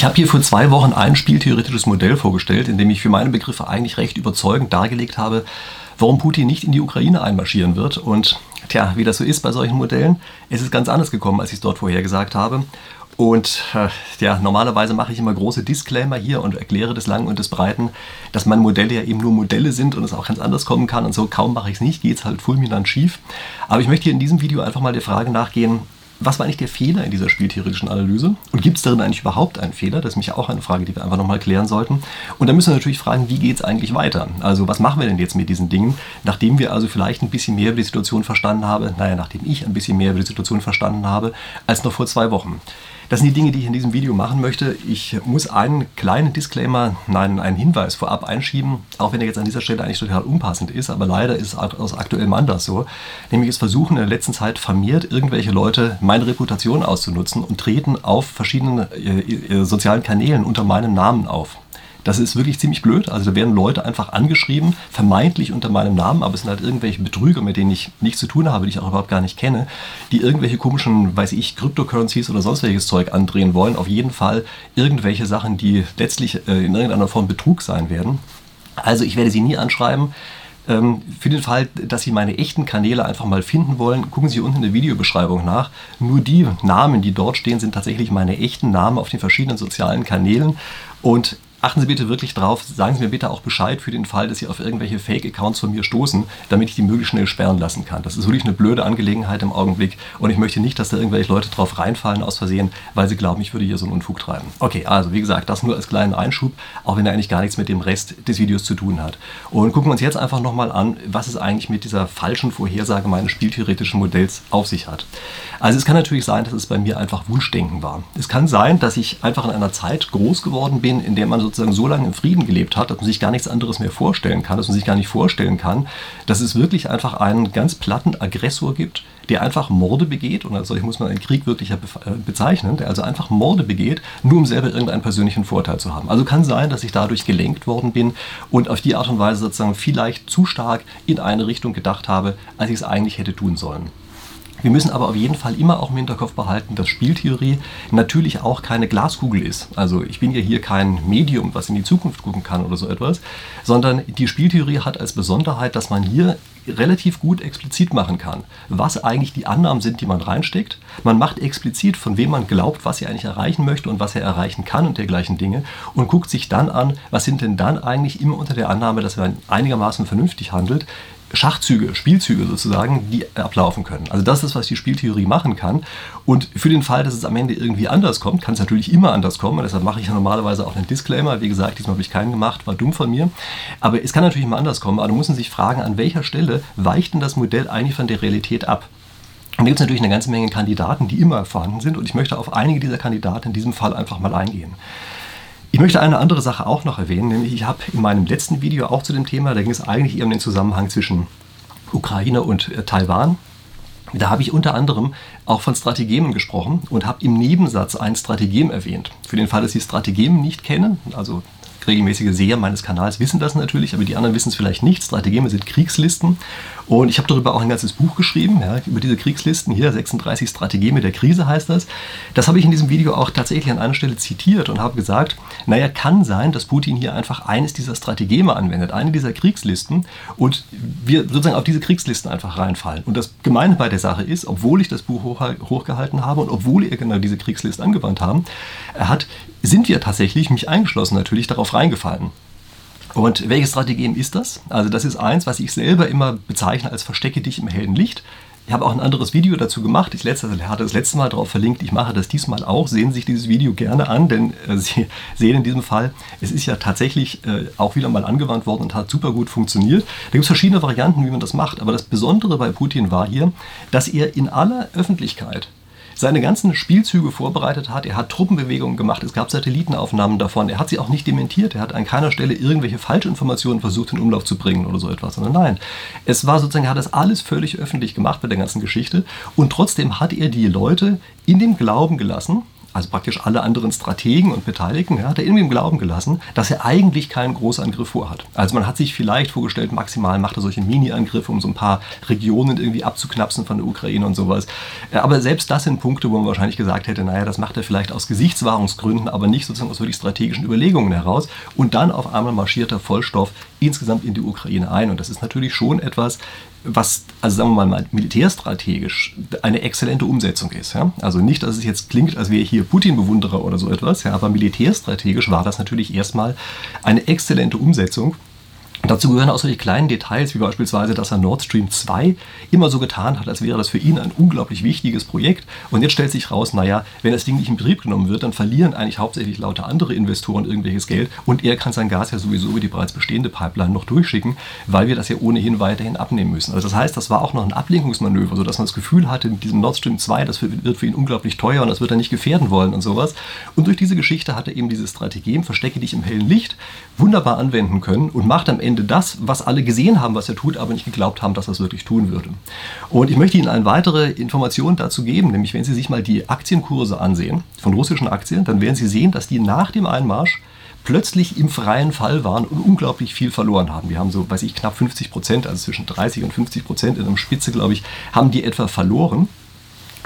Ich habe hier vor zwei Wochen ein spieltheoretisches Modell vorgestellt, in dem ich für meine Begriffe eigentlich recht überzeugend dargelegt habe, warum Putin nicht in die Ukraine einmarschieren wird. Und tja, wie das so ist bei solchen Modellen, es ist ganz anders gekommen, als ich es dort vorher gesagt habe. Und äh, ja, normalerweise mache ich immer große Disclaimer hier und erkläre des Langen und des Breiten, dass meine Modelle ja eben nur Modelle sind und es auch ganz anders kommen kann. Und so kaum mache ich es nicht, geht es halt fulminant schief. Aber ich möchte hier in diesem Video einfach mal der Frage nachgehen, was war eigentlich der Fehler in dieser spieltheoretischen Analyse? Und gibt es darin eigentlich überhaupt einen Fehler? Das ist mich auch eine Frage, die wir einfach nochmal klären sollten. Und dann müssen wir natürlich fragen, wie geht es eigentlich weiter? Also was machen wir denn jetzt mit diesen Dingen, nachdem wir also vielleicht ein bisschen mehr über die Situation verstanden haben, naja, nachdem ich ein bisschen mehr über die Situation verstanden habe, als noch vor zwei Wochen. Das sind die Dinge, die ich in diesem Video machen möchte. Ich muss einen kleinen Disclaimer, nein, einen Hinweis vorab einschieben, auch wenn er jetzt an dieser Stelle eigentlich total unpassend ist, aber leider ist es aus aktuellem Anlass so. Nämlich es versuchen in der letzten Zeit vermehrt irgendwelche Leute meine Reputation auszunutzen und treten auf verschiedenen äh, äh sozialen Kanälen unter meinem Namen auf. Das ist wirklich ziemlich blöd. Also da werden Leute einfach angeschrieben, vermeintlich unter meinem Namen, aber es sind halt irgendwelche Betrüger, mit denen ich nichts zu tun habe, die ich auch überhaupt gar nicht kenne, die irgendwelche komischen, weiß ich, Cryptocurrencies oder sonst welches Zeug andrehen wollen. Auf jeden Fall irgendwelche Sachen, die letztlich äh, in irgendeiner Form Betrug sein werden. Also ich werde sie nie anschreiben. Ähm, für den Fall, dass Sie meine echten Kanäle einfach mal finden wollen, gucken Sie unten in der Videobeschreibung nach. Nur die Namen, die dort stehen, sind tatsächlich meine echten Namen auf den verschiedenen sozialen Kanälen. Und achten Sie bitte wirklich drauf, sagen Sie mir bitte auch Bescheid für den Fall, dass Sie auf irgendwelche Fake-Accounts von mir stoßen, damit ich die möglichst schnell sperren lassen kann. Das ist wirklich eine blöde Angelegenheit im Augenblick und ich möchte nicht, dass da irgendwelche Leute drauf reinfallen aus Versehen, weil sie glauben, ich würde hier so einen Unfug treiben. Okay, also wie gesagt, das nur als kleinen Einschub, auch wenn er eigentlich gar nichts mit dem Rest des Videos zu tun hat. Und gucken wir uns jetzt einfach nochmal an, was es eigentlich mit dieser falschen Vorhersage meines spieltheoretischen Modells auf sich hat. Also es kann natürlich sein, dass es bei mir einfach Wunschdenken war. Es kann sein, dass ich einfach in einer Zeit groß geworden bin, in der man sozusagen so lange im Frieden gelebt hat, dass man sich gar nichts anderes mehr vorstellen kann, dass man sich gar nicht vorstellen kann, dass es wirklich einfach einen ganz platten Aggressor gibt, der einfach Morde begeht, und als solch muss man einen Krieg wirklich äh, bezeichnen, der also einfach Morde begeht, nur um selber irgendeinen persönlichen Vorteil zu haben. Also kann sein, dass ich dadurch gelenkt worden bin und auf die Art und Weise sozusagen vielleicht zu stark in eine Richtung gedacht habe, als ich es eigentlich hätte tun sollen. Wir müssen aber auf jeden Fall immer auch im Hinterkopf behalten, dass Spieltheorie natürlich auch keine Glaskugel ist. Also ich bin ja hier kein Medium, was in die Zukunft gucken kann oder so etwas, sondern die Spieltheorie hat als Besonderheit, dass man hier relativ gut explizit machen kann, was eigentlich die Annahmen sind, die man reinsteckt. Man macht explizit, von wem man glaubt, was er eigentlich erreichen möchte und was er erreichen kann und dergleichen Dinge und guckt sich dann an, was sind denn dann eigentlich immer unter der Annahme, dass man einigermaßen vernünftig handelt, Schachzüge, Spielzüge sozusagen, die ablaufen können. Also das ist, was die Spieltheorie machen kann. Und für den Fall, dass es am Ende irgendwie anders kommt, kann es natürlich immer anders kommen. Und deshalb mache ich ja normalerweise auch einen Disclaimer. Wie gesagt, diesmal habe ich keinen gemacht, war dumm von mir. Aber es kann natürlich immer anders kommen. Aber du musst sich fragen, an welcher Stelle weicht denn das Modell eigentlich von der Realität ab? Und da gibt es natürlich eine ganze Menge Kandidaten, die immer vorhanden sind. Und ich möchte auf einige dieser Kandidaten in diesem Fall einfach mal eingehen. Ich möchte eine andere Sache auch noch erwähnen, nämlich ich habe in meinem letzten Video auch zu dem Thema, da ging es eigentlich eher um den Zusammenhang zwischen Ukraine und äh, Taiwan. Da habe ich unter anderem auch von Strategemen gesprochen und habe im Nebensatz ein Strategem erwähnt. Für den Fall, dass Sie Strategemen nicht kennen, also regelmäßige Seher meines Kanals wissen das natürlich, aber die anderen wissen es vielleicht nicht. Strategeme sind Kriegslisten und ich habe darüber auch ein ganzes Buch geschrieben, ja, über diese Kriegslisten. Hier, 36 Strategeme der Krise heißt das. Das habe ich in diesem Video auch tatsächlich an einer Stelle zitiert und habe gesagt, naja, kann sein, dass Putin hier einfach eines dieser Strategeme anwendet, eine dieser Kriegslisten und wir sozusagen auf diese Kriegslisten einfach reinfallen. Und das Gemeine bei der Sache ist, obwohl ich das Buch hoch, hochgehalten habe und obwohl wir genau diese Kriegsliste angewandt haben, hat, sind wir tatsächlich, mich eingeschlossen natürlich, darauf reingefallen. Und welche Strategien ist das? Also das ist eins, was ich selber immer bezeichne als Verstecke dich im hellen Licht. Ich habe auch ein anderes Video dazu gemacht. Ich letzte, hatte das letzte Mal darauf verlinkt. Ich mache das diesmal auch. Sehen Sie sich dieses Video gerne an, denn äh, Sie sehen in diesem Fall, es ist ja tatsächlich äh, auch wieder mal angewandt worden und hat super gut funktioniert. Da gibt es verschiedene Varianten, wie man das macht. Aber das Besondere bei Putin war hier, dass er in aller Öffentlichkeit seine ganzen Spielzüge vorbereitet hat. Er hat Truppenbewegungen gemacht, es gab Satellitenaufnahmen davon. Er hat sie auch nicht dementiert. Er hat an keiner Stelle irgendwelche Falschinformationen versucht in Umlauf zu bringen oder so etwas, sondern nein. Es war sozusagen, er hat das alles völlig öffentlich gemacht bei der ganzen Geschichte und trotzdem hat er die Leute in dem Glauben gelassen, also praktisch alle anderen Strategen und Beteiligten, ja, hat er irgendwie im Glauben gelassen, dass er eigentlich keinen Großangriff vorhat. Also man hat sich vielleicht vorgestellt, maximal macht er solche Mini-Angriffe, um so ein paar Regionen irgendwie abzuknapsen von der Ukraine und sowas. Aber selbst das sind Punkte, wo man wahrscheinlich gesagt hätte, naja, das macht er vielleicht aus Gesichtswahrungsgründen, aber nicht sozusagen aus wirklich strategischen Überlegungen heraus. Und dann auf einmal marschiert er Vollstoff insgesamt in die Ukraine ein. Und das ist natürlich schon etwas, was, also sagen wir mal, militärstrategisch eine exzellente Umsetzung ist. Ja? Also nicht, dass es jetzt klingt, als wäre hier Putin-Bewunderer oder so etwas, ja, aber militärstrategisch war das natürlich erstmal eine exzellente Umsetzung Dazu gehören auch solche kleinen Details, wie beispielsweise, dass er Nord Stream 2 immer so getan hat, als wäre das für ihn ein unglaublich wichtiges Projekt. Und jetzt stellt sich raus, naja, wenn das Ding nicht in Betrieb genommen wird, dann verlieren eigentlich hauptsächlich lauter andere Investoren irgendwelches Geld und er kann sein Gas ja sowieso über die bereits bestehende Pipeline noch durchschicken, weil wir das ja ohnehin weiterhin abnehmen müssen. Also das heißt, das war auch noch ein Ablenkungsmanöver, sodass man das Gefühl hatte, mit diesem Nord Stream 2, das wird für ihn unglaublich teuer und das wird er nicht gefährden wollen und sowas. Und durch diese Geschichte hat er eben diese Strategie, verstecke dich im hellen Licht, wunderbar anwenden können und macht am Ende Ende das, was alle gesehen haben, was er tut, aber nicht geglaubt haben, dass er es wirklich tun würde. Und ich möchte Ihnen eine weitere Information dazu geben, nämlich wenn Sie sich mal die Aktienkurse ansehen von russischen Aktien, dann werden Sie sehen, dass die nach dem Einmarsch plötzlich im freien Fall waren und unglaublich viel verloren haben. Wir haben so, weiß ich, knapp 50 Prozent, also zwischen 30 und 50 Prozent in der Spitze, glaube ich, haben die etwa verloren.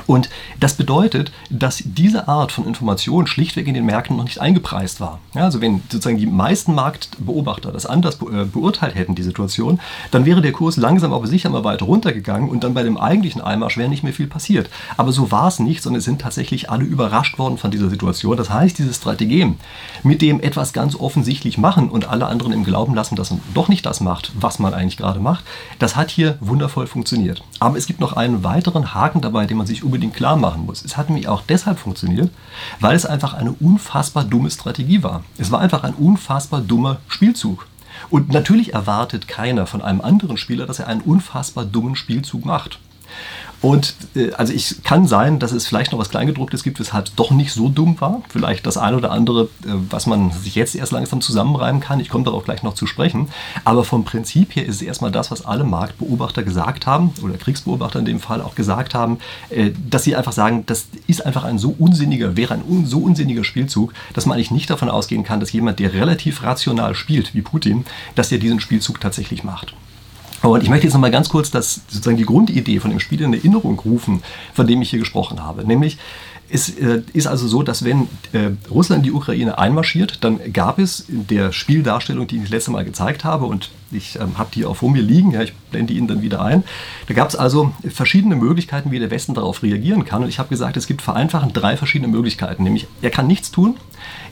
Und das bedeutet, dass diese Art von Information schlichtweg in den Märkten noch nicht eingepreist war. Ja, also wenn sozusagen die meisten Marktbeobachter das anders äh, beurteilt hätten, die Situation, dann wäre der Kurs langsam aber sicher mal weiter runtergegangen und dann bei dem eigentlichen Einmarsch wäre nicht mehr viel passiert. Aber so war es nicht, sondern es sind tatsächlich alle überrascht worden von dieser Situation. Das heißt, diese Strategien, mit dem etwas ganz offensichtlich machen und alle anderen im Glauben lassen, dass man doch nicht das macht, was man eigentlich gerade macht, das hat hier wundervoll funktioniert. Aber es gibt noch einen weiteren Haken dabei, den man sich unbedingt klar machen muss. Es hat nämlich auch deshalb funktioniert, weil es einfach eine unfassbar dumme Strategie war. Es war einfach ein unfassbar dummer Spielzug. Und natürlich erwartet keiner von einem anderen Spieler, dass er einen unfassbar dummen Spielzug macht. Und äh, also ich kann sein, dass es vielleicht noch was Kleingedrucktes gibt, weshalb es doch nicht so dumm war. Vielleicht das eine oder andere, äh, was man sich jetzt erst langsam zusammenreimen kann. Ich komme darauf gleich noch zu sprechen. Aber vom Prinzip her ist es erstmal das, was alle Marktbeobachter gesagt haben, oder Kriegsbeobachter in dem Fall auch gesagt haben, äh, dass sie einfach sagen, das ist einfach ein so unsinniger, wäre ein un so unsinniger Spielzug, dass man eigentlich nicht davon ausgehen kann, dass jemand, der relativ rational spielt, wie Putin, dass er diesen Spielzug tatsächlich macht. Und ich möchte jetzt nochmal ganz kurz das, sozusagen die Grundidee von dem Spiel in Erinnerung rufen, von dem ich hier gesprochen habe. Nämlich, es äh, ist also so, dass wenn äh, Russland die Ukraine einmarschiert, dann gab es in der Spieldarstellung, die ich das letzte Mal gezeigt habe, und ich ähm, habe die auch vor mir liegen, ja, ich blende Ihnen dann wieder ein, da gab es also verschiedene Möglichkeiten, wie der Westen darauf reagieren kann. Und ich habe gesagt, es gibt vereinfachend drei verschiedene Möglichkeiten. Nämlich, er kann nichts tun,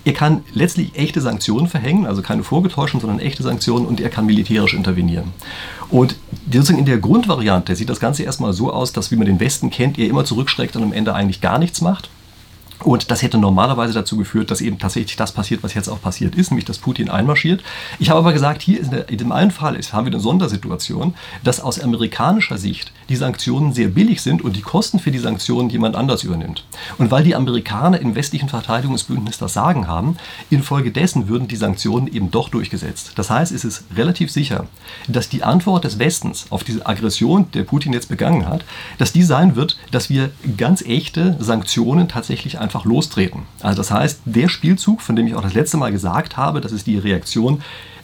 er kann letztlich echte Sanktionen verhängen, also keine vorgetäuschten, sondern echte Sanktionen und er kann militärisch intervenieren. Und sozusagen in der Grundvariante sieht das Ganze erstmal so aus, dass, wie man den Westen kennt, er immer zurückschreckt und am Ende eigentlich gar nichts macht. Und das hätte normalerweise dazu geführt, dass eben tatsächlich das passiert, was jetzt auch passiert ist, nämlich dass Putin einmarschiert. Ich habe aber gesagt, hier in dem einen Fall ist, haben wir eine Sondersituation, dass aus amerikanischer Sicht die Sanktionen sehr billig sind und die Kosten für die Sanktionen jemand anders übernimmt. Und weil die Amerikaner im westlichen Verteidigungsbündnis das Sagen haben, infolgedessen würden die Sanktionen eben doch durchgesetzt. Das heißt, es ist relativ sicher, dass die Antwort des Westens auf diese Aggression, der Putin jetzt begangen hat, dass die sein wird, dass wir ganz echte Sanktionen tatsächlich einfach einfach lostreten. Also das heißt, der Spielzug, von dem ich auch das letzte Mal gesagt habe, das ist die Reaktion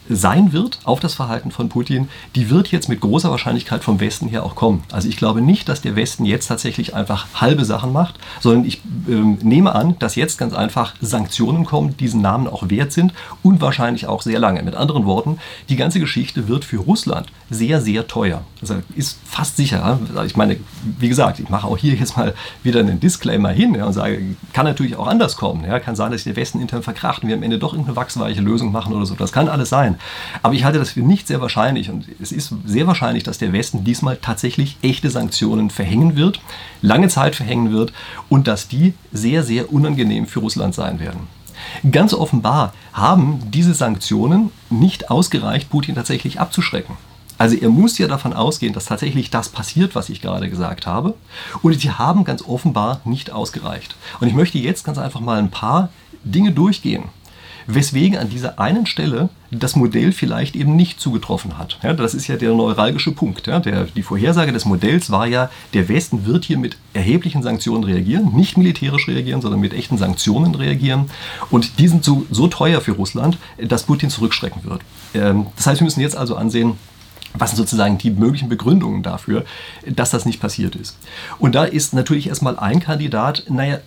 sein wird auf das Verhalten von Putin, die wird jetzt mit großer Wahrscheinlichkeit vom Westen her auch kommen. Also ich glaube nicht, dass der Westen jetzt tatsächlich einfach halbe Sachen macht, sondern ich ähm, nehme an, dass jetzt ganz einfach Sanktionen kommen, die diesen Namen auch wert sind und wahrscheinlich auch sehr lange. Mit anderen Worten, die ganze Geschichte wird für Russland sehr, sehr teuer. Das ist fast sicher. Ich meine, wie gesagt, ich mache auch hier jetzt mal wieder einen Disclaimer hin ja, und sage, kann natürlich auch anders kommen. Ja. Kann sein, dass sich der Westen intern verkracht und wir am Ende doch irgendeine wachsweiche Lösung machen oder so. Das kann alles sein. Aber ich halte das für nicht sehr wahrscheinlich und es ist sehr wahrscheinlich, dass der Westen diesmal tatsächlich echte Sanktionen verhängen wird, lange Zeit verhängen wird und dass die sehr, sehr unangenehm für Russland sein werden. Ganz offenbar haben diese Sanktionen nicht ausgereicht, Putin tatsächlich abzuschrecken. Also er muss ja davon ausgehen, dass tatsächlich das passiert, was ich gerade gesagt habe. Und sie haben ganz offenbar nicht ausgereicht. Und ich möchte jetzt ganz einfach mal ein paar Dinge durchgehen, weswegen an dieser einen Stelle das Modell vielleicht eben nicht zugetroffen hat. Ja, das ist ja der neuralgische Punkt. Ja. Der, die Vorhersage des Modells war ja, der Westen wird hier mit erheblichen Sanktionen reagieren, nicht militärisch reagieren, sondern mit echten Sanktionen reagieren. Und die sind so, so teuer für Russland, dass Putin zurückschrecken wird. Ähm, das heißt, wir müssen jetzt also ansehen, was sind sozusagen die möglichen Begründungen dafür, dass das nicht passiert ist? Und da ist natürlich erstmal ein Kandidat, naja,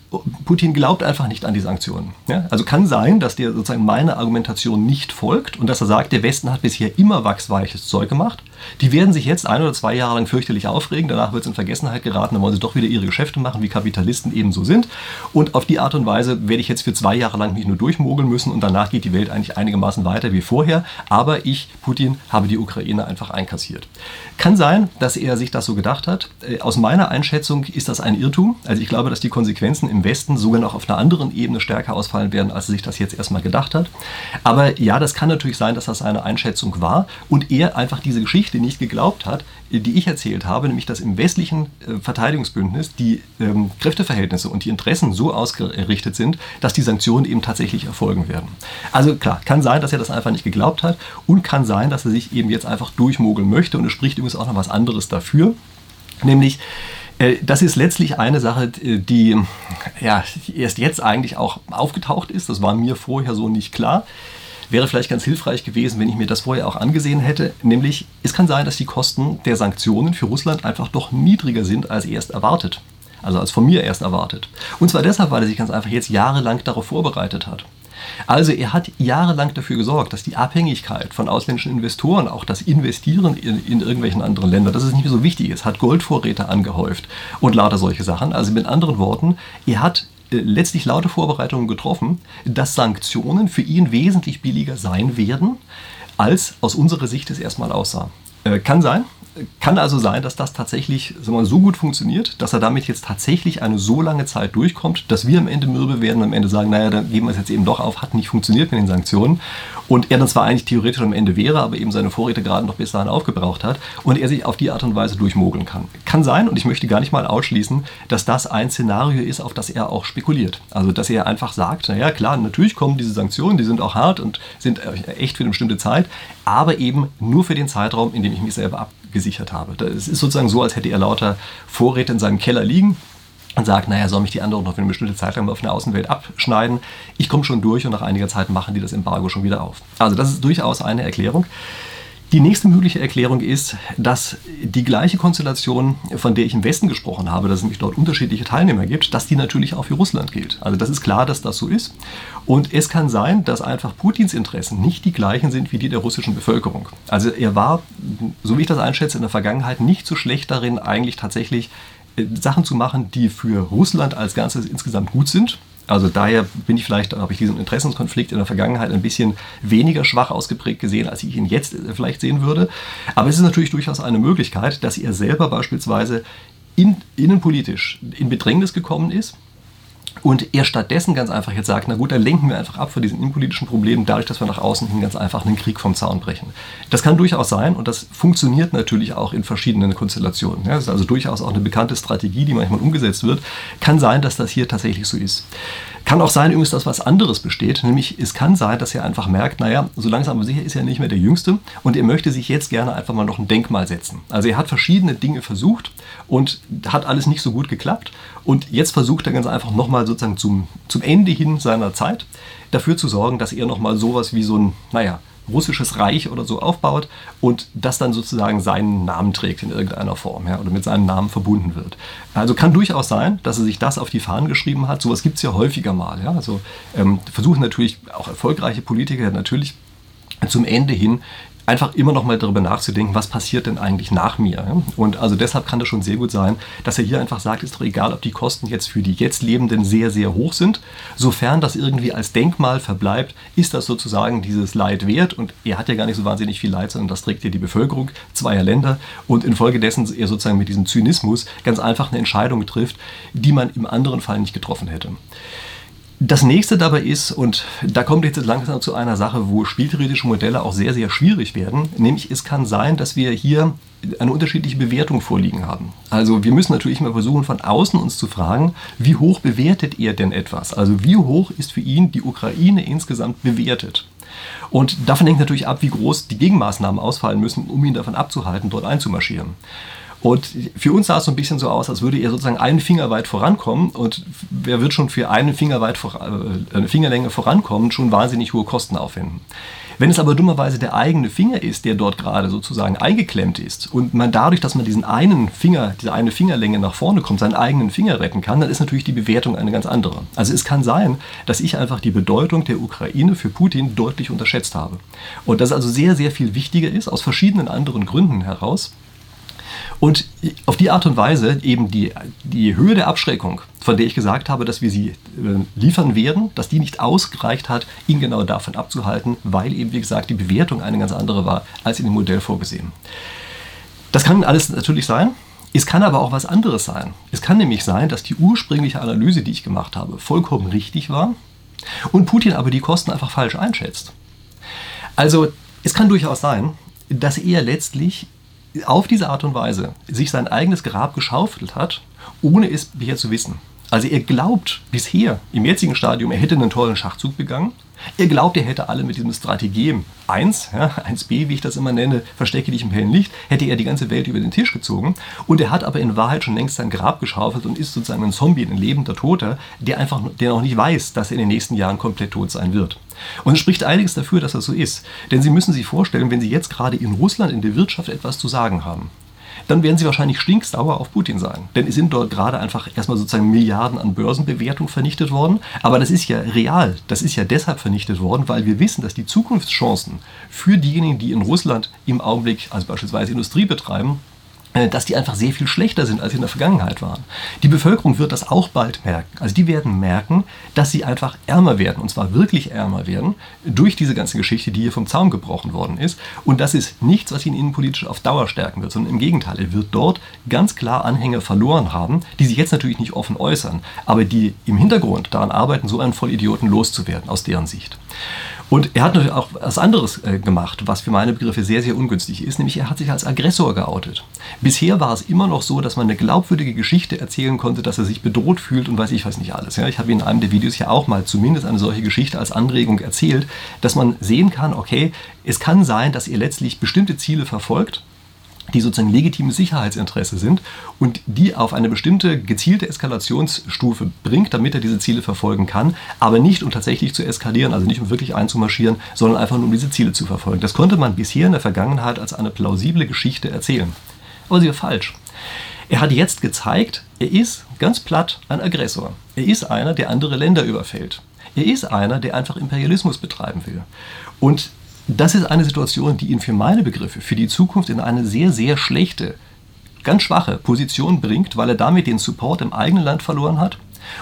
Putin glaubt einfach nicht an die Sanktionen. Ja? Also kann sein, dass der sozusagen meiner Argumentation nicht folgt und dass er sagt, der Westen hat bisher immer wachsweiches Zeug gemacht. Die werden sich jetzt ein oder zwei Jahre lang fürchterlich aufregen, danach wird es in Vergessenheit geraten, dann wollen sie doch wieder ihre Geschäfte machen, wie Kapitalisten eben so sind. Und auf die Art und Weise werde ich jetzt für zwei Jahre lang mich nur durchmogeln müssen und danach geht die Welt eigentlich einigermaßen weiter wie vorher. Aber ich, Putin, habe die Ukraine einfach einkassiert. Kann sein, dass er sich das so gedacht hat. Äh, aus meiner Einschätzung ist das ein Irrtum. Also ich glaube, dass die Konsequenzen im Westen sogar noch auf einer anderen Ebene stärker ausfallen werden, als er sich das jetzt erstmal gedacht hat. Aber ja, das kann natürlich sein, dass das seine Einschätzung war und er einfach diese Geschichte nicht geglaubt hat, die ich erzählt habe, nämlich dass im westlichen äh, Verteidigungsbündnis die ähm, Kräfteverhältnisse und die Interessen so ausgerichtet sind, dass die Sanktionen eben tatsächlich erfolgen werden. Also klar, kann sein, dass er das einfach nicht geglaubt hat und kann sein, dass er sich eben jetzt einfach durchmogeln möchte und es spricht übrigens auch noch was anderes dafür, nämlich äh, das ist letztlich eine Sache, die ja, erst jetzt eigentlich auch aufgetaucht ist. Das war mir vorher so nicht klar wäre vielleicht ganz hilfreich gewesen, wenn ich mir das vorher auch angesehen hätte. Nämlich, es kann sein, dass die Kosten der Sanktionen für Russland einfach doch niedriger sind als erst erwartet. Also als von mir erst erwartet. Und zwar deshalb, weil er sich ganz einfach jetzt jahrelang darauf vorbereitet hat. Also er hat jahrelang dafür gesorgt, dass die Abhängigkeit von ausländischen Investoren, auch das Investieren in, in, irgendwelchen anderen Ländern, dass es nicht mehr so wichtig ist, hat Goldvorräte angehäuft und lauter solche Sachen. Also mit anderen Worten, er hat letztlich laute Vorbereitungen getroffen, dass Sanktionen für ihn wesentlich billiger sein werden, als aus unserer Sicht es erstmal aussah. Äh, kann sein, kann also sein, dass das tatsächlich mal, so gut funktioniert, dass er damit jetzt tatsächlich eine so lange Zeit durchkommt, dass wir am Ende mürbe werden und am Ende sagen, naja, dann geben wir es jetzt eben doch auf, hat nicht funktioniert mit den Sanktionen. Und er dann zwar eigentlich theoretisch am Ende wäre, aber eben seine Vorräte gerade noch bis dahin aufgebraucht hat und er sich auf die Art und Weise durchmogeln kann. Kann sein, und ich möchte gar nicht mal ausschließen, dass das ein Szenario ist, auf das er auch spekuliert. Also, dass er einfach sagt, naja, klar, natürlich kommen diese Sanktionen, die sind auch hart und sind echt für eine bestimmte Zeit, aber eben nur für den Zeitraum, in dem ich mich selber ab gesichert habe. Es ist sozusagen so, als hätte er lauter Vorräte in seinem Keller liegen und sagt, naja, soll mich die anderen noch für eine bestimmte Zeit lang auf der Außenwelt abschneiden. Ich komme schon durch und nach einiger Zeit machen die das Embargo schon wieder auf. Also das ist durchaus eine Erklärung. Die nächste mögliche Erklärung ist, dass die gleiche Konstellation, von der ich im Westen gesprochen habe, dass es nämlich dort unterschiedliche Teilnehmer gibt, dass die natürlich auch für Russland gilt. Also das ist klar, dass das so ist. Und es kann sein, dass einfach Putins Interessen nicht die gleichen sind wie die der russischen Bevölkerung. Also er war, so wie ich das einschätze, in der Vergangenheit nicht so schlecht darin, eigentlich tatsächlich äh, Sachen zu machen, die für Russland als Ganzes insgesamt gut sind. Also daher bin ich vielleicht, habe ich diesen Interessenskonflikt in der Vergangenheit ein bisschen weniger schwach ausgeprägt gesehen, als ich ihn jetzt äh, vielleicht sehen würde. Aber es ist natürlich durchaus eine Möglichkeit, dass er selber beispielsweise in, innenpolitisch in Bedrängnis gekommen ist und er stattdessen ganz einfach jetzt sagt, na gut, dann lenken wir einfach ab von diesen innenpolitischen Problemen, dadurch, dass wir nach außen hin ganz einfach einen Krieg vom Zaun brechen. Das kann durchaus sein und das funktioniert natürlich auch in verschiedenen Konstellationen. Das ist also durchaus auch eine bekannte Strategie, die manchmal umgesetzt wird. Kann sein, dass das hier tatsächlich so ist. Kann auch sein übrigens, dass was anderes besteht, nämlich es kann sein, dass er einfach merkt, naja, so langsam aber sicher ist er nicht mehr der Jüngste und er möchte sich jetzt gerne einfach mal noch ein Denkmal setzen. Also er hat verschiedene Dinge versucht und hat alles nicht so gut geklappt und jetzt versucht er ganz einfach nochmal sozusagen zum, zum Ende hin seiner Zeit dafür zu sorgen, dass er nochmal sowas wie so ein, naja, russisches Reich oder so aufbaut und das dann sozusagen seinen Namen trägt in irgendeiner Form ja, oder mit seinem Namen verbunden wird. Also kann durchaus sein, dass er sich das auf die Fahnen geschrieben hat. Sowas gibt es ja häufiger mal. Ja. Also ähm, versuchen natürlich auch erfolgreiche Politiker natürlich zum Ende hin einfach immer noch mal darüber nachzudenken, was passiert denn eigentlich nach mir. Und also deshalb kann das schon sehr gut sein, dass er hier einfach sagt, ist doch egal, ob die Kosten jetzt für die jetzt Lebenden sehr, sehr hoch sind. Sofern das irgendwie als Denkmal verbleibt, ist das sozusagen dieses Leid wert. Und er hat ja gar nicht so wahnsinnig viel Leid, sondern das trägt ja die Bevölkerung zweier Länder. Und infolgedessen er sozusagen mit diesem Zynismus ganz einfach eine Entscheidung trifft, die man im anderen Fall nicht getroffen hätte. Das nächste dabei ist, und da kommt jetzt langsam zu einer Sache, wo spieltheoretische Modelle auch sehr, sehr schwierig werden, nämlich es kann sein, dass wir hier eine unterschiedliche Bewertung vorliegen haben. Also wir müssen natürlich mal versuchen, von außen uns zu fragen, wie hoch bewertet er denn etwas? Also wie hoch ist für ihn die Ukraine insgesamt bewertet? Und davon hängt natürlich ab, wie groß die Gegenmaßnahmen ausfallen müssen, um ihn davon abzuhalten, dort einzumarschieren. Und für uns sah es so ein bisschen so aus, als würde er sozusagen einen Finger weit vorankommen und wer wird schon für einen Finger weit vor, äh, eine Fingerlänge vorankommen, schon wahnsinnig hohe Kosten aufwenden. Wenn es aber dummerweise der eigene Finger ist, der dort gerade sozusagen eingeklemmt ist und man dadurch, dass man diesen einen Finger, diese eine Fingerlänge nach vorne kommt, seinen eigenen Finger retten kann, dann ist natürlich die Bewertung eine ganz andere. Also es kann sein, dass ich einfach die Bedeutung der Ukraine für Putin deutlich unterschätzt habe. Und das also sehr, sehr viel wichtiger ist, aus verschiedenen anderen Gründen heraus, und auf die Art und Weise eben die, die Höhe der Abschreckung, von der ich gesagt habe, dass wir sie äh, liefern werden, dass die nicht ausgereicht hat, ihn genau davon abzuhalten, weil eben, wie gesagt, die Bewertung eine ganz andere war als in dem Modell vorgesehen. Das kann alles natürlich sein. Es kann aber auch was anderes sein. Es kann nämlich sein, dass die ursprüngliche Analyse, die ich gemacht habe, vollkommen richtig war und Putin aber die Kosten einfach falsch einschätzt. Also es kann durchaus sein, dass er letztlich auf diese Art und Weise sich sein eigenes Grab geschaufelt hat, ohne es bisher zu wissen. Also er glaubt bisher im jetzigen Stadium, er hätte einen tollen Schachzug begangen. Er glaubt, er hätte alle mit diesem Strategem 1, ja, 1b, wie ich das immer nenne, verstecke dich im hellen Licht, hätte er die ganze Welt über den Tisch gezogen. Und er hat aber in Wahrheit schon längst sein Grab geschaufelt und ist sozusagen ein Zombie, ein lebender Toter, der einfach, der noch nicht weiß, dass er in den nächsten Jahren komplett tot sein wird. Und es spricht einiges dafür, dass das so ist. Denn Sie müssen sich vorstellen, wenn Sie jetzt gerade in Russland in der Wirtschaft etwas zu sagen haben, dann werden sie wahrscheinlich stinksauer auf Putin sein. Denn es sind dort gerade einfach erstmal sozusagen Milliarden an Börsenbewertung vernichtet worden. Aber das ist ja real. Das ist ja deshalb vernichtet worden, weil wir wissen, dass die Zukunftschancen für diejenigen, die in Russland im Augenblick, also beispielsweise Industrie betreiben, dass die einfach sehr viel schlechter sind, als sie in der Vergangenheit waren. Die Bevölkerung wird das auch bald merken. Also die werden merken, dass sie einfach ärmer werden, und zwar wirklich ärmer werden, durch diese ganze Geschichte, die hier vom Zaun gebrochen worden ist. Und das ist nichts, was ihn innenpolitisch auf Dauer stärken wird, sondern im Gegenteil, er wird dort ganz klar Anhänger verloren haben, die sich jetzt natürlich nicht offen äußern, aber die im Hintergrund daran arbeiten, so einen Vollidioten loszuwerden, aus deren Sicht. Und er hat natürlich auch was anderes äh, gemacht, was für meine Begriffe sehr, sehr ungünstig ist, nämlich er hat sich als Aggressor geoutet. Bisher war es immer noch so, dass man eine glaubwürdige Geschichte erzählen konnte, dass er sich bedroht fühlt und weiß ich was nicht alles. Ja, ich habe in einem der Videos ja auch mal zumindest eine solche Geschichte als Anregung erzählt, dass man sehen kann, okay, es kann sein, dass er letztlich bestimmte Ziele verfolgt, die sozusagen legitime Sicherheitsinteresse sind und die auf eine bestimmte gezielte Eskalationsstufe bringt, damit er diese Ziele verfolgen kann, aber nicht um tatsächlich zu eskalieren, also nicht um wirklich einzumarschieren, sondern einfach nur um diese Ziele zu verfolgen. Das konnte man bisher in der Vergangenheit als eine plausible Geschichte erzählen. Aber sie war falsch. Er hat jetzt gezeigt, er ist ganz platt ein Aggressor. Er ist einer, der andere Länder überfällt. Er ist einer, der einfach Imperialismus betreiben will. Und das ist eine Situation, die ihn für meine Begriffe für die Zukunft in eine sehr, sehr schlechte, ganz schwache Position bringt, weil er damit den Support im eigenen Land verloren hat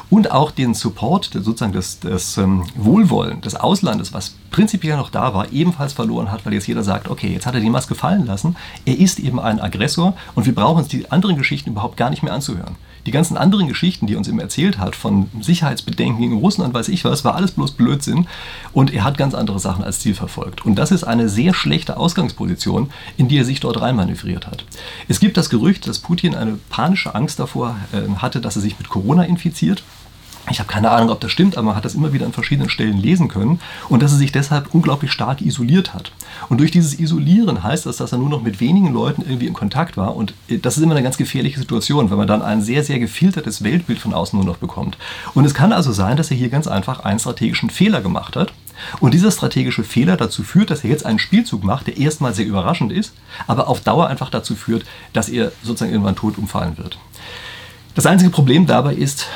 und auch den Support, sozusagen das, das ähm, Wohlwollen des Auslandes, was prinzipiell noch da war, ebenfalls verloren hat, weil jetzt jeder sagt, okay, jetzt hat er die Maske fallen lassen, er ist eben ein Aggressor und wir brauchen uns die anderen Geschichten überhaupt gar nicht mehr anzuhören. Die ganzen anderen Geschichten, die er uns immer erzählt hat, von Sicherheitsbedenken gegen Russland, weiß ich was, war alles bloß Blödsinn. Und er hat ganz andere Sachen als Ziel verfolgt. Und das ist eine sehr schlechte Ausgangsposition, in die er sich dort reinmanövriert hat. Es gibt das Gerücht, dass Putin eine panische Angst davor äh, hatte, dass er sich mit Corona infiziert. Ich habe keine Ahnung, ob das stimmt, aber man hat das immer wieder an verschiedenen Stellen lesen können und dass er sich deshalb unglaublich stark isoliert hat. Und durch dieses Isolieren heißt das, dass er nur noch mit wenigen Leuten irgendwie in Kontakt war und äh, das ist immer eine ganz gefährliche Situation, wenn man dann ein sehr, sehr gefiltertes Weltbild von außen nur noch bekommt. Und es kann also sein, dass er hier ganz einfach einen strategischen Fehler gemacht hat und dieser strategische Fehler dazu führt, dass er jetzt einen Spielzug macht, der erstmal sehr überraschend ist, aber auf Dauer einfach dazu führt, dass er sozusagen irgendwann tot umfallen wird. Das einzige Problem dabei ist,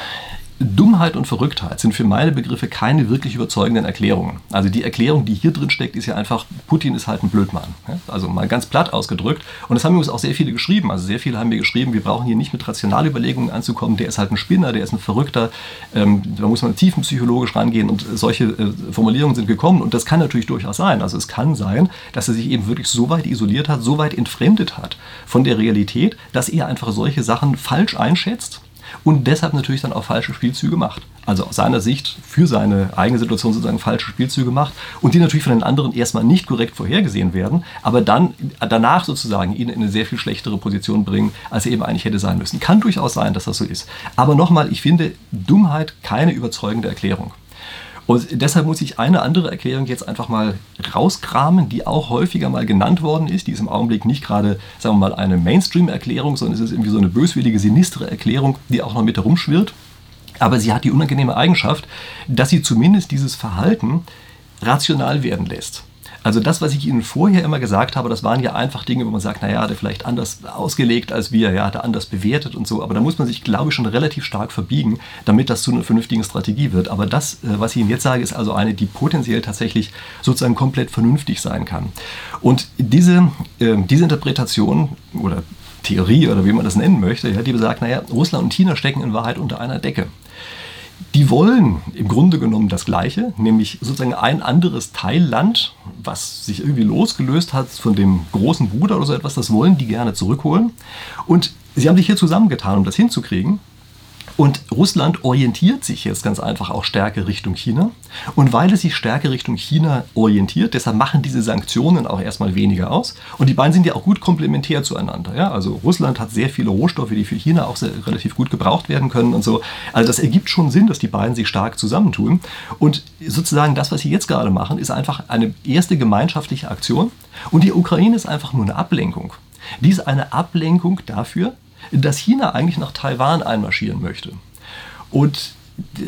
Dummheit und Verrücktheit sind für meine Begriffe keine wirklich überzeugenden Erklärungen. Also die Erklärung, die hier drin steckt, ist ja einfach, Putin ist halt ein Blödmann. Also mal ganz platt ausgedrückt. Und das haben übrigens auch sehr viele geschrieben. Also sehr viele haben mir geschrieben, wir brauchen hier nicht mit Rationalüberlegungen anzukommen. Der ist halt ein Spinner, der ist ein Verrückter. Ähm, da muss man tiefenpsychologisch rangehen. Und solche äh, Formulierungen sind gekommen. Und das kann natürlich durchaus sein. Also es kann sein, dass er sich eben wirklich so weit isoliert hat, so weit entfremdet hat von der Realität, dass er einfach solche Sachen falsch einschätzt und deshalb natürlich dann auch falsche Spielzüge macht. Also aus seiner Sicht für seine eigene Situation sozusagen falsche Spielzüge macht und die natürlich von den anderen erstmal nicht korrekt vorhergesehen werden, aber dann danach sozusagen ihn in eine sehr viel schlechtere Position bringen, als er eben eigentlich hätte sein müssen. Kann durchaus sein, dass das so ist. Aber nochmal, ich finde Dummheit keine überzeugende Erklärung. Und deshalb muss ich eine andere Erklärung jetzt einfach mal rauskramen, die auch häufiger mal genannt worden ist. Die ist im Augenblick nicht gerade, sagen wir mal, eine Mainstream-Erklärung, sondern es ist irgendwie so eine böswillige, sinistre Erklärung, die auch noch mit herumschwirrt. Aber sie hat die unangenehme Eigenschaft, dass sie zumindest dieses Verhalten rational werden lässt. Also das, was ich Ihnen vorher immer gesagt habe, das waren ja einfach Dinge, wo man sagt, naja, hat er vielleicht anders ausgelegt als wir, ja, hat er anders bewertet und so. Aber da muss man sich, glaube ich, schon relativ stark verbiegen, damit das zu einer vernünftigen Strategie wird. Aber das, äh, was ich Ihnen jetzt sage, ist also eine, die potenziell tatsächlich sozusagen komplett vernünftig sein kann. Und diese, äh, diese Interpretation oder Theorie oder wie man das nennen möchte, ja, die besagt, naja, Russland und China stecken in Wahrheit unter einer Decke die wollen im Grunde genommen das Gleiche, nämlich sozusagen ein anderes Teilland, was sich irgendwie losgelöst hat von dem großen Bruder oder so etwas, das wollen die gerne zurückholen. Und sie haben sich hier zusammengetan, um das hinzukriegen. Und Russland orientiert sich jetzt ganz einfach auch stärker Richtung China. Und weil es sich stärker Richtung China orientiert, deshalb machen diese Sanktionen auch erstmal weniger aus. Und die beiden sind ja auch gut komplementär zueinander. Ja? Also Russland hat sehr viele Rohstoffe, die für China auch sehr, relativ gut gebraucht werden können und so. Also das ergibt schon Sinn, dass die beiden sich stark zusammentun. Und sozusagen das, was sie jetzt gerade machen, ist einfach eine erste gemeinschaftliche Aktion. Und die Ukraine ist einfach nur eine Ablenkung. Die ist eine Ablenkung dafür, dass China eigentlich nach Taiwan einmarschieren möchte. Und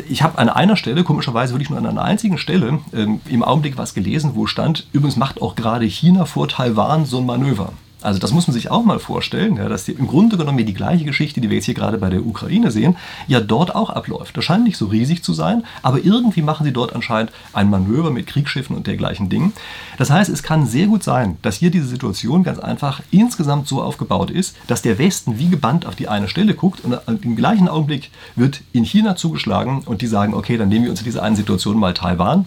ich habe an einer Stelle, komischerweise wirklich nur an einer einzigen Stelle, ähm, im Augenblick was gelesen, wo stand, übrigens macht auch gerade China vor Taiwan so ein Manöver. Also das muss man sich auch mal vorstellen, ja, dass die, im Grunde genommen die gleiche Geschichte, die wir jetzt hier gerade bei der Ukraine sehen, ja dort auch abläuft. Das scheint nicht so riesig zu sein, aber irgendwie machen sie dort anscheinend ein Manöver mit Kriegsschiffen und dergleichen Dingen. Das heißt, es kann sehr gut sein, dass hier diese Situation ganz einfach insgesamt so aufgebaut ist, dass der Westen wie gebannt auf die eine Stelle guckt und im gleichen Augenblick wird in China zugeschlagen und die sagen, okay, dann nehmen wir uns in dieser einen Situation mal Taiwan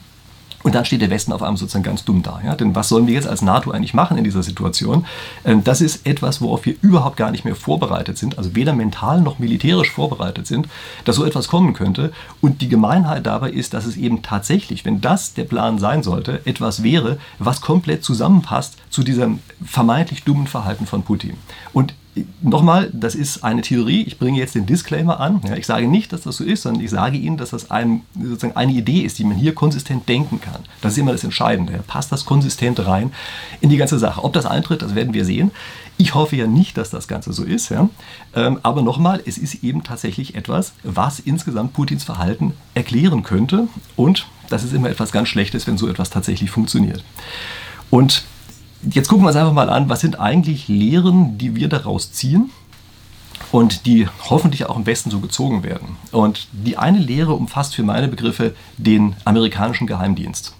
und dann steht der Westen auf einmal sozusagen ganz dumm da. Ja? Denn was sollen wir jetzt als NATO eigentlich machen in dieser Situation? Ähm, das ist etwas, worauf wir überhaupt gar nicht mehr vorbereitet sind, also weder mental noch militärisch vorbereitet sind, dass so etwas kommen könnte. Und die Gemeinheit dabei ist, dass es eben tatsächlich, wenn das der Plan sein sollte, etwas wäre, was komplett zusammenpasst zu diesem vermeintlich dummen Verhalten von Putin. Und nochmal, das ist eine Theorie. Ich bringe jetzt den Disclaimer an. Ja, ich sage nicht, dass das so ist, sondern ich sage Ihnen, dass das ein, sozusagen eine Idee ist, die man hier konsistent denken kann. Das ist immer das Entscheidende. Passt das konsistent rein in die ganze Sache? Ob das eintritt, das werden wir sehen. Ich hoffe ja nicht, dass das Ganze so ist. Ja. Ähm, aber nochmal, es ist eben tatsächlich etwas, was insgesamt Putins Verhalten erklären könnte. Und das ist immer etwas ganz Schlechtes, wenn so etwas tatsächlich funktioniert. Und Jetzt gucken wir uns einfach mal an, was sind eigentlich Lehren, die wir daraus ziehen und die hoffentlich auch im Westen so gezogen werden. Und die eine Lehre umfasst für meine Begriffe den amerikanischen Geheimdienst.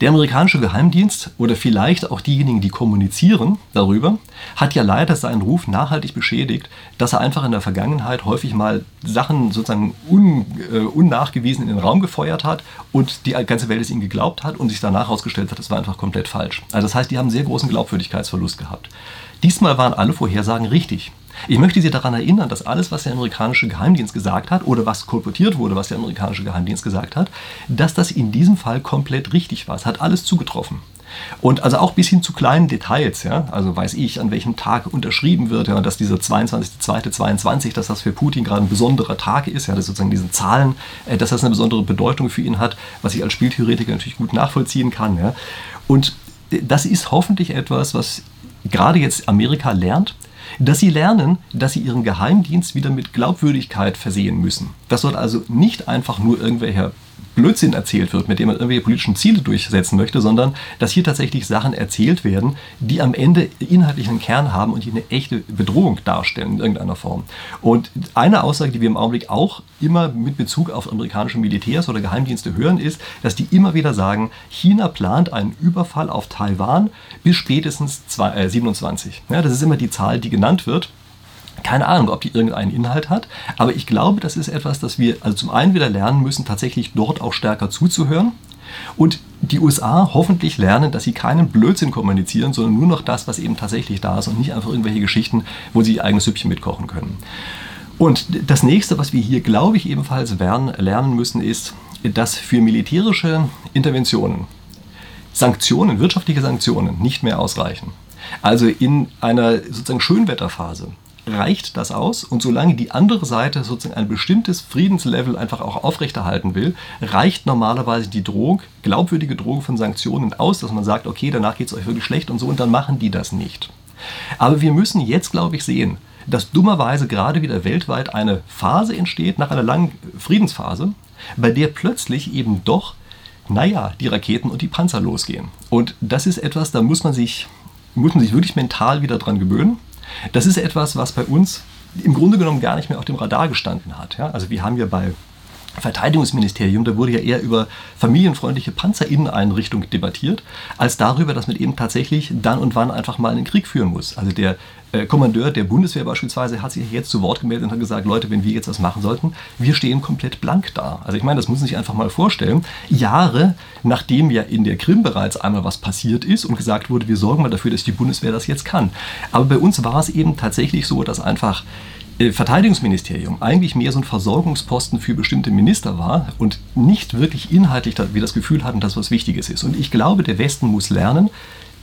Der amerikanische Geheimdienst oder vielleicht auch diejenigen, die kommunizieren darüber, hat ja leider seinen Ruf nachhaltig beschädigt, dass er einfach in der Vergangenheit häufig mal Sachen sozusagen un, äh, unnachgewiesen in den Raum gefeuert hat und die ganze Welt es ihm geglaubt hat und sich danach herausgestellt hat, das war einfach komplett falsch. Also das heißt, die haben sehr großen Glaubwürdigkeitsverlust gehabt. Diesmal waren alle Vorhersagen richtig. Ich möchte Sie daran erinnern, dass alles, was der amerikanische Geheimdienst gesagt hat oder was kolportiert wurde, was der amerikanische Geheimdienst gesagt hat, dass das in diesem Fall komplett richtig war. Es hat alles zugetroffen. Und also auch bis hin zu kleinen Details, ja, also weiß ich, an welchem Tag unterschrieben wird, ja, dass dieser 22.02.22, dass das für Putin gerade ein besonderer Tag ist, ja, dass sozusagen diese Zahlen, äh, dass das eine besondere Bedeutung für ihn hat, was ich als Spieltheoretiker natürlich gut nachvollziehen kann, ja. Und das ist hoffentlich etwas, was gerade jetzt Amerika lernt, dass sie lernen, dass sie ihren Geheimdienst wieder mit Glaubwürdigkeit versehen müssen. Das soll also nicht einfach nur irgendwelcher Blödsinn erzählt wird, mit dem man irgendwelche politischen Ziele durchsetzen möchte, sondern dass hier tatsächlich Sachen erzählt werden, die am Ende inhaltlichen Kern haben und die eine echte Bedrohung darstellen in irgendeiner Form. Und eine Aussage, die wir im Augenblick auch immer mit Bezug auf amerikanische Militärs oder Geheimdienste hören, ist, dass die immer wieder sagen, China plant einen Überfall auf Taiwan bis spätestens 27. Ja, das ist immer die Zahl, die genannt wird. Keine Ahnung, ob die irgendeinen Inhalt hat, aber ich glaube, das ist etwas, das wir also zum einen wieder lernen müssen, tatsächlich dort auch stärker zuzuhören. Und die USA hoffentlich lernen, dass sie keinen Blödsinn kommunizieren, sondern nur noch das, was eben tatsächlich da ist und nicht einfach irgendwelche Geschichten, wo sie ihr eigenes Süppchen mitkochen können. Und das nächste, was wir hier, glaube ich, ebenfalls lernen müssen, ist, dass für militärische Interventionen Sanktionen, wirtschaftliche Sanktionen nicht mehr ausreichen. Also in einer sozusagen Schönwetterphase reicht das aus und solange die andere Seite sozusagen ein bestimmtes Friedenslevel einfach auch aufrechterhalten will, reicht normalerweise die Drohung, glaubwürdige Drohung von Sanktionen aus, dass man sagt, okay, danach geht es euch wirklich schlecht und so und dann machen die das nicht. Aber wir müssen jetzt, glaube ich, sehen, dass dummerweise gerade wieder weltweit eine Phase entsteht, nach einer langen Friedensphase, bei der plötzlich eben doch, naja, die Raketen und die Panzer losgehen. Und das ist etwas, da muss man sich, muss man sich wirklich mental wieder dran gewöhnen. Das ist etwas, was bei uns im Grunde genommen gar nicht mehr auf dem Radar gestanden hat. Ja? Also wir haben ja bei Verteidigungsministerium, da wurde ja eher über familienfreundliche Panzerinneneinrichtungen debattiert, als darüber, dass man eben tatsächlich dann und wann einfach mal einen Krieg führen muss. Also der äh, Kommandeur der Bundeswehr beispielsweise hat sich jetzt zu Wort gemeldet und hat gesagt, Leute, wenn wir jetzt was machen sollten, wir stehen komplett blank da. Also ich meine, das muss man sich einfach mal vorstellen. Jahre nachdem ja in der Krim bereits einmal was passiert ist und gesagt wurde, wir sorgen mal dafür, dass die Bundeswehr das jetzt kann. Aber bei uns war es eben tatsächlich so, dass einfach Verteidigungsministerium eigentlich mehr so ein Versorgungsposten für bestimmte Minister war und nicht wirklich inhaltlich wir das Gefühl hatten, dass was Wichtiges ist. Und ich glaube, der Westen muss lernen,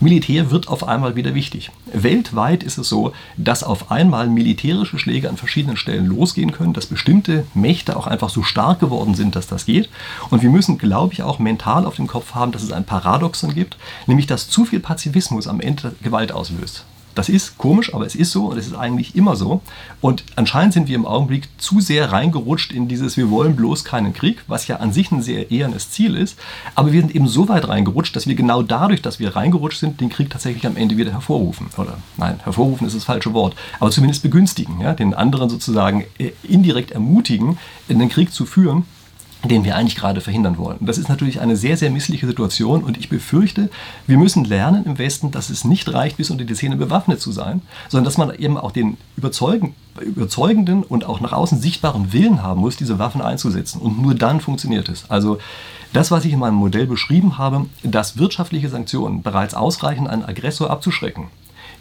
Militär wird auf einmal wieder wichtig. Weltweit ist es so, dass auf einmal militärische Schläge an verschiedenen Stellen losgehen können, dass bestimmte Mächte auch einfach so stark geworden sind, dass das geht. Und wir müssen, glaube ich, auch mental auf dem Kopf haben, dass es ein Paradoxon gibt, nämlich dass zu viel Pazifismus am Ende Gewalt auslöst. Das ist komisch, aber es ist so und es ist eigentlich immer so. Und anscheinend sind wir im Augenblick zu sehr reingerutscht in dieses Wir wollen bloß keinen Krieg, was ja an sich ein sehr ehrenes Ziel ist. Aber wir sind eben so weit reingerutscht, dass wir genau dadurch, dass wir reingerutscht sind, den Krieg tatsächlich am Ende wieder hervorrufen. Oder nein, hervorrufen ist das falsche Wort, aber zumindest begünstigen, ja? den anderen sozusagen äh, indirekt ermutigen, in den Krieg zu führen den wir eigentlich gerade verhindern wollen. Das ist natürlich eine sehr, sehr missliche Situation und ich befürchte, wir müssen lernen im Westen, dass es nicht reicht, bis unter die Zähne bewaffnet zu sein, sondern dass man eben auch den überzeugen, überzeugenden und auch nach außen sichtbaren Willen haben muss, diese Waffen einzusetzen. Und nur dann funktioniert es. Also das, was ich in meinem Modell beschrieben habe, dass wirtschaftliche Sanktionen bereits ausreichen, einen Aggressor abzuschrecken,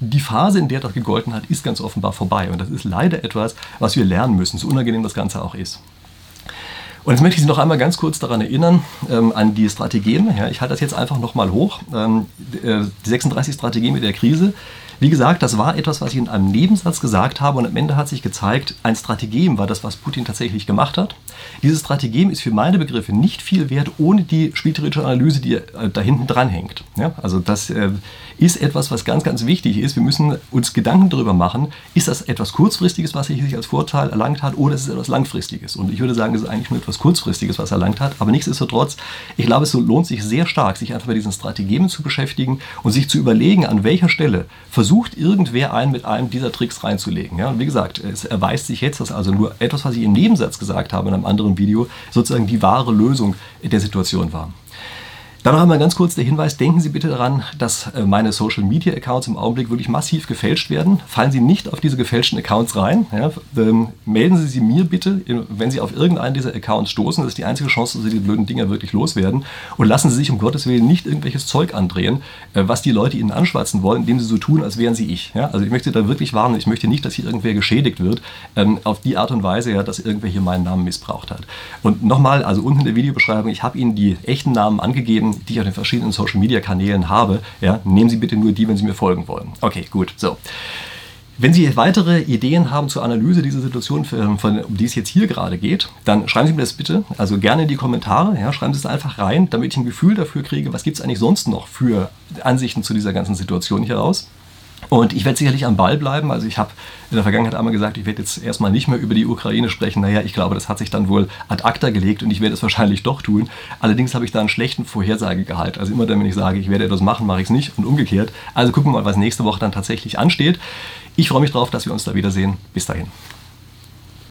die Phase, in der das gegolten hat, ist ganz offenbar vorbei. Und das ist leider etwas, was wir lernen müssen, so unangenehm das Ganze auch ist. Und jetzt möchte ich Sie noch einmal ganz kurz daran erinnern, ähm, an die Strategien. Ja, ich halte das jetzt einfach nochmal hoch. Ähm, äh, die 36 Strategien mit der Krise. Wie gesagt, das war etwas, was ich in einem Nebensatz gesagt habe und am Ende hat sich gezeigt, ein Strategem war das, was Putin tatsächlich gemacht hat. Dieses Strategem ist für meine Begriffe nicht viel wert, ohne die spieltheoretische Analyse, die äh, da hinten dran hängt. Ja, also das äh, ist etwas, was ganz, ganz wichtig ist. Wir müssen uns Gedanken darüber machen, ist das etwas Kurzfristiges, was sich als Vorteil erlangt hat, oder ist es etwas Langfristiges? Und ich würde sagen, es ist eigentlich nur etwas Kurzfristiges, was erlangt hat. Aber nichtsdestotrotz, ich glaube, es lohnt sich sehr stark, sich einfach mit diesen Strategien zu beschäftigen und sich zu überlegen, an welcher Stelle versuchen versucht irgendwer einen mit einem dieser Tricks reinzulegen. Ja? Und wie gesagt, es erweist sich jetzt, dass also nur etwas, was ich im Nebensatz gesagt habe in einem anderen Video, sozusagen die wahre Lösung der Situation war. Dann noch einmal ganz kurz der Hinweis, denken Sie bitte daran, dass äh, meine Social Media Accounts im Augenblick wirklich massiv gefälscht werden. Fallen Sie nicht auf diese gefälschten Accounts rein. Ja, ähm, melden Sie sie mir bitte, wenn Sie auf irgendeinen dieser Accounts stoßen. Das ist die einzige Chance, dass Sie die blöden Dinger wirklich loswerden. Und lassen Sie sich um Gottes Willen nicht irgendwelches Zeug andrehen, äh, was die Leute Ihnen anschwatzen wollen, indem Sie so tun, als wären Sie ich. Ja, also ich möchte da wirklich warnen, ich möchte nicht, dass hier irgendwer geschädigt wird, ähm, auf die Art und Weise, ja, dass irgendwer hier meinen Namen missbraucht hat. Und nochmal, also unten in der Videobeschreibung, ich habe Ihnen die echten Namen angegeben, die ich auf den verschiedenen Social Media Kanälen habe, ja, nehmen Sie bitte nur die, wenn Sie mir folgen wollen. Okay, gut. So. Wenn Sie weitere Ideen haben zur Analyse dieser Situation, von, um die es jetzt hier gerade geht, dann schreiben Sie mir das bitte, also gerne in die Kommentare. Ja, schreiben Sie es einfach rein, damit ich ein Gefühl dafür kriege, was gibt es eigentlich sonst noch für Ansichten zu dieser ganzen Situation hier raus. Und ich werde sicherlich am Ball bleiben. Also ich habe in der Vergangenheit einmal gesagt, ich werde jetzt erstmal nicht mehr über die Ukraine sprechen. Naja, ich glaube, das hat sich dann wohl ad acta gelegt und ich werde es wahrscheinlich doch tun. Allerdings habe ich da einen schlechten Vorhersagegehalt. Also immer dann, wenn ich sage, ich werde etwas machen, mache ich es nicht und umgekehrt. Also gucken wir mal, was nächste Woche dann tatsächlich ansteht. Ich freue mich darauf, dass wir uns da wiedersehen. Bis dahin.